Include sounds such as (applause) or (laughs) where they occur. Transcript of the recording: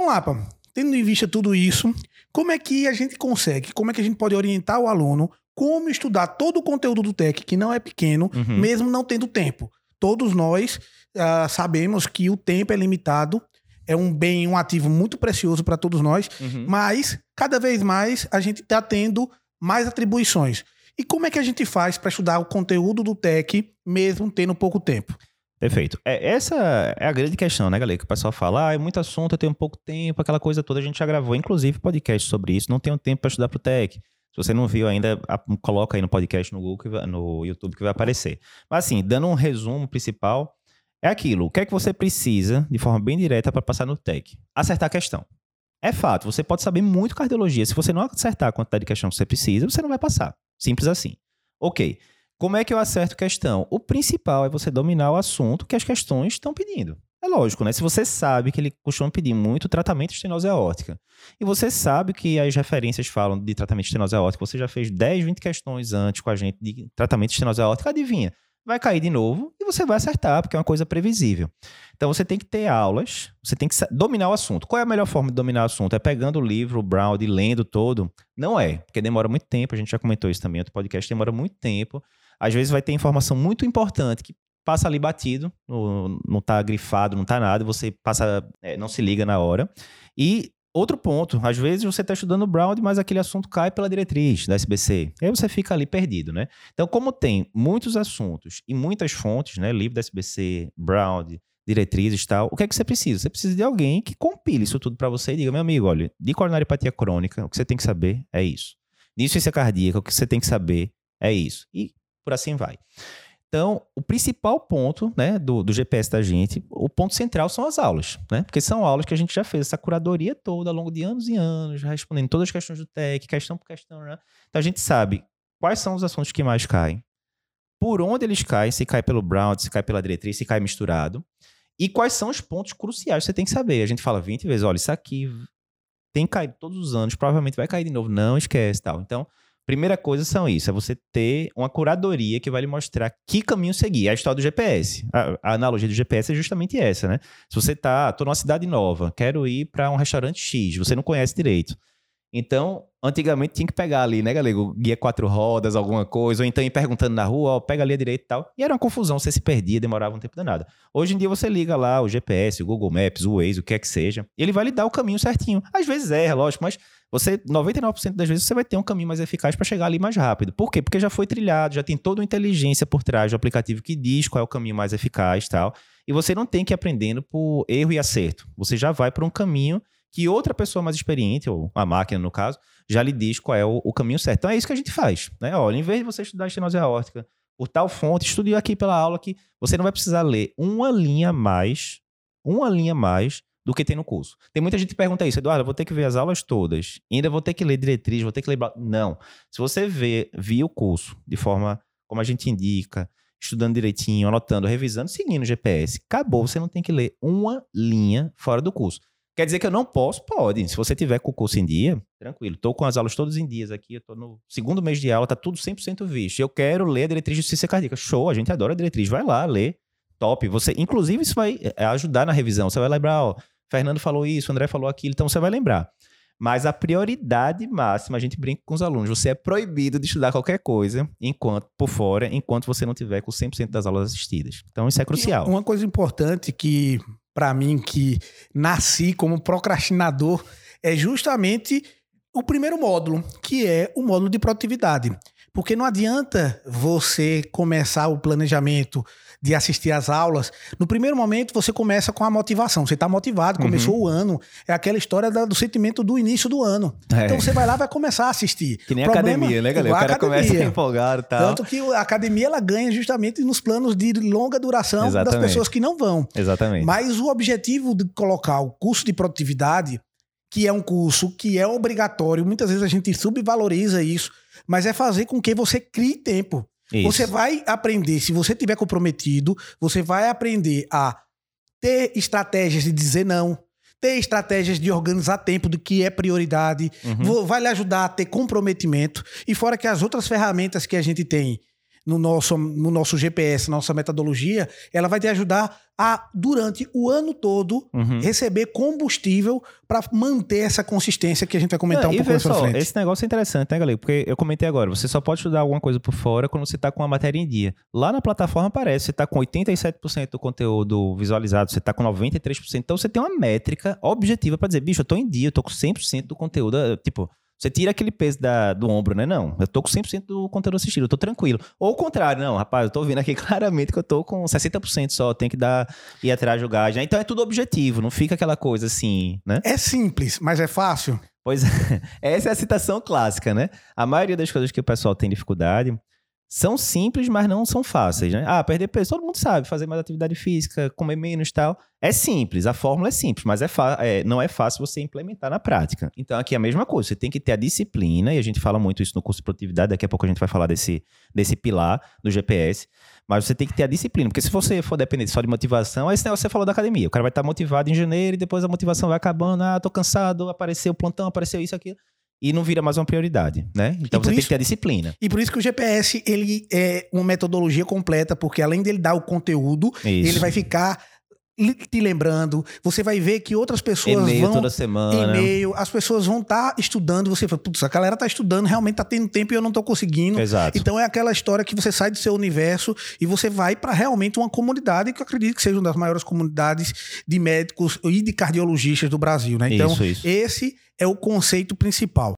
Então, Lapa, tendo em vista tudo isso, como é que a gente consegue, como é que a gente pode orientar o aluno como estudar todo o conteúdo do TEC, que não é pequeno, uhum. mesmo não tendo tempo? Todos nós uh, sabemos que o tempo é limitado, é um bem, um ativo muito precioso para todos nós, uhum. mas cada vez mais a gente está tendo mais atribuições. E como é que a gente faz para estudar o conteúdo do TEC, mesmo tendo pouco tempo? Perfeito. É, essa é a grande questão, né, galera? Que o pessoal fala, ah, é muito assunto, eu tenho pouco tempo, aquela coisa toda. A gente já gravou, inclusive, podcast sobre isso. Não tenho tempo para estudar para o TEC. Se você não viu ainda, coloca aí no podcast no Google, no YouTube que vai aparecer. Mas assim, dando um resumo principal, é aquilo. O que é que você precisa, de forma bem direta, para passar no TEC? Acertar a questão. É fato, você pode saber muito cardiologia. Se você não acertar a quantidade de questão que você precisa, você não vai passar. Simples assim. Ok. Como é que eu acerto questão? O principal é você dominar o assunto que as questões estão pedindo. É lógico, né? Se você sabe que ele costuma pedir muito tratamento de estenose aórtica, e você sabe que as referências falam de tratamento de estenose aórtica, você já fez 10, 20 questões antes com a gente de tratamento de estenose aórtica, adivinha? Vai cair de novo e você vai acertar, porque é uma coisa previsível. Então você tem que ter aulas, você tem que dominar o assunto. Qual é a melhor forma de dominar o assunto? É pegando o livro, o Brown, e lendo todo? Não é, porque demora muito tempo, a gente já comentou isso também, outro podcast demora muito tempo às vezes vai ter informação muito importante que passa ali batido, não, não tá grifado, não tá nada, você passa, é, não se liga na hora. E outro ponto, às vezes você está estudando Brown, mas aquele assunto cai pela diretriz da SBC. Aí você fica ali perdido, né? Então, como tem muitos assuntos e muitas fontes, né? Livro da SBC, Brown, diretrizes e tal, o que é que você precisa? Você precisa de alguém que compile isso tudo para você e diga, meu amigo, olha, de coronariopatia crônica, o que você tem que saber é isso. De insuficiência cardíaca, o que você tem que saber é isso. E por assim vai. Então, o principal ponto né, do, do GPS da gente, o ponto central são as aulas, né? Porque são aulas que a gente já fez essa curadoria toda ao longo de anos e anos, respondendo todas as questões do TEC, questão por questão, né? Então a gente sabe quais são os assuntos que mais caem, por onde eles caem, se cai pelo Brown, se cai pela diretriz, se cai misturado, e quais são os pontos cruciais que você tem que saber. A gente fala 20 vezes, olha, isso aqui tem caído todos os anos, provavelmente vai cair de novo, não esquece tal. Então, Primeira coisa são isso, é você ter uma curadoria que vai lhe mostrar que caminho seguir. É a história do GPS. A, a, analogia do GPS é justamente essa, né? Se você tá, tô numa cidade nova, quero ir para um restaurante X, você não conhece direito. Então, antigamente tinha que pegar ali, né, galera? Guia quatro rodas, alguma coisa, ou então ir perguntando na rua, ó, pega ali a direita e tal. E era uma confusão, você se perdia, demorava um tempo danado. Hoje em dia você liga lá o GPS, o Google Maps, o Waze, o que é que seja, e ele vai lhe dar o caminho certinho. Às vezes erra, lógico, mas você 99% das vezes você vai ter um caminho mais eficaz para chegar ali mais rápido. Por quê? Porque já foi trilhado, já tem toda uma inteligência por trás do aplicativo que diz qual é o caminho mais eficaz, tal. E você não tem que ir aprendendo por erro e acerto. Você já vai por um caminho que outra pessoa mais experiente, ou a máquina no caso, já lhe diz qual é o, o caminho certo. Então é isso que a gente faz, né? Olha, em vez de você estudar estenose aórtica por tal fonte, estude aqui pela aula que você não vai precisar ler uma linha mais, uma linha mais do que tem no curso. Tem muita gente que pergunta isso, Eduardo, vou ter que ver as aulas todas, ainda vou ter que ler diretriz, vou ter que ler... Não. Se você vê, via o curso de forma como a gente indica, estudando direitinho, anotando, revisando, seguindo o GPS, acabou, você não tem que ler uma linha fora do curso. Quer dizer que eu não posso? Pode. Se você tiver com o curso em dia, tranquilo. Estou com as aulas todas em dias aqui, estou no segundo mês de aula, tá tudo 100% visto. Eu quero ler a diretriz de justiça cardíaca. Show, a gente adora a diretriz. Vai lá, lê. Top. Você, inclusive, isso vai é, ajudar na revisão. Você vai lembrar, ó, Fernando falou isso, André falou aquilo, então você vai lembrar. Mas a prioridade máxima, a gente brinca com os alunos, você é proibido de estudar qualquer coisa enquanto por fora, enquanto você não tiver com 100% das aulas assistidas. Então isso é crucial. uma coisa importante que para mim que nasci como procrastinador é justamente o primeiro módulo, que é o módulo de produtividade. Porque não adianta você começar o planejamento de assistir às aulas. No primeiro momento, você começa com a motivação. Você está motivado, uhum. começou uhum. o ano. É aquela história do sentimento do início do ano. É. Então você vai lá vai começar a assistir. Que nem Problema, academia, né, galera? O cara academia. começa (laughs) empolgado e tal. Tanto que a academia ela ganha justamente nos planos de longa duração Exatamente. das pessoas que não vão. Exatamente. Mas o objetivo de colocar o curso de produtividade que é um curso que é obrigatório, muitas vezes a gente subvaloriza isso, mas é fazer com que você crie tempo. Isso. Você vai aprender, se você tiver comprometido, você vai aprender a ter estratégias de dizer não, ter estratégias de organizar tempo do que é prioridade, uhum. vai lhe ajudar a ter comprometimento. E fora que as outras ferramentas que a gente tem no nosso, no nosso GPS, nossa metodologia, ela vai te ajudar a, durante o ano todo, uhum. receber combustível para manter essa consistência que a gente vai comentar Não, um pouco mais frente. Esse negócio é interessante, né, galera? Porque eu comentei agora, você só pode estudar alguma coisa por fora quando você está com a matéria em dia. Lá na plataforma aparece, você está com 87% do conteúdo visualizado, você está com 93%. Então você tem uma métrica objetiva para dizer, bicho, eu estou em dia, eu estou com 100% do conteúdo. Tipo, você tira aquele peso da, do ombro, né? Não, eu tô com 100% do conteúdo assistido, eu tô tranquilo. Ou o contrário, não, rapaz, eu tô vendo aqui (laughs) claramente que eu tô com 60% só, tem que dar ir atrás de julgar. Então é tudo objetivo, não fica aquela coisa assim, né? É simples, mas é fácil. Pois (laughs) é, essa é a citação clássica, né? A maioria das coisas que o pessoal tem dificuldade são simples, mas não são fáceis, né? Ah, perder peso, todo mundo sabe, fazer mais atividade física, comer menos tal. É simples, a fórmula é simples, mas é, é, não é fácil você implementar na prática. Então aqui é a mesma coisa, você tem que ter a disciplina, e a gente fala muito isso no curso de produtividade, daqui a pouco a gente vai falar desse, desse pilar do GPS, mas você tem que ter a disciplina, porque se você for depender só de motivação, aí negócio você falou da academia, o cara vai estar motivado em janeiro e depois a motivação vai acabando, ah, tô cansado, apareceu o plantão, apareceu isso, aquilo e não vira mais uma prioridade, né? Então você isso, tem que ter a disciplina. E por isso que o GPS ele é uma metodologia completa, porque além dele dar o conteúdo, isso. ele vai ficar te lembrando, você vai ver que outras pessoas e-mail vão toda semana. E-mail, as pessoas vão estar tá estudando, você fala, putz, a galera tá estudando, realmente tá tendo tempo e eu não tô conseguindo. Exato. Então é aquela história que você sai do seu universo e você vai para realmente uma comunidade que eu acredito que seja uma das maiores comunidades de médicos e de cardiologistas do Brasil, né? Então, isso, isso. esse é o conceito principal.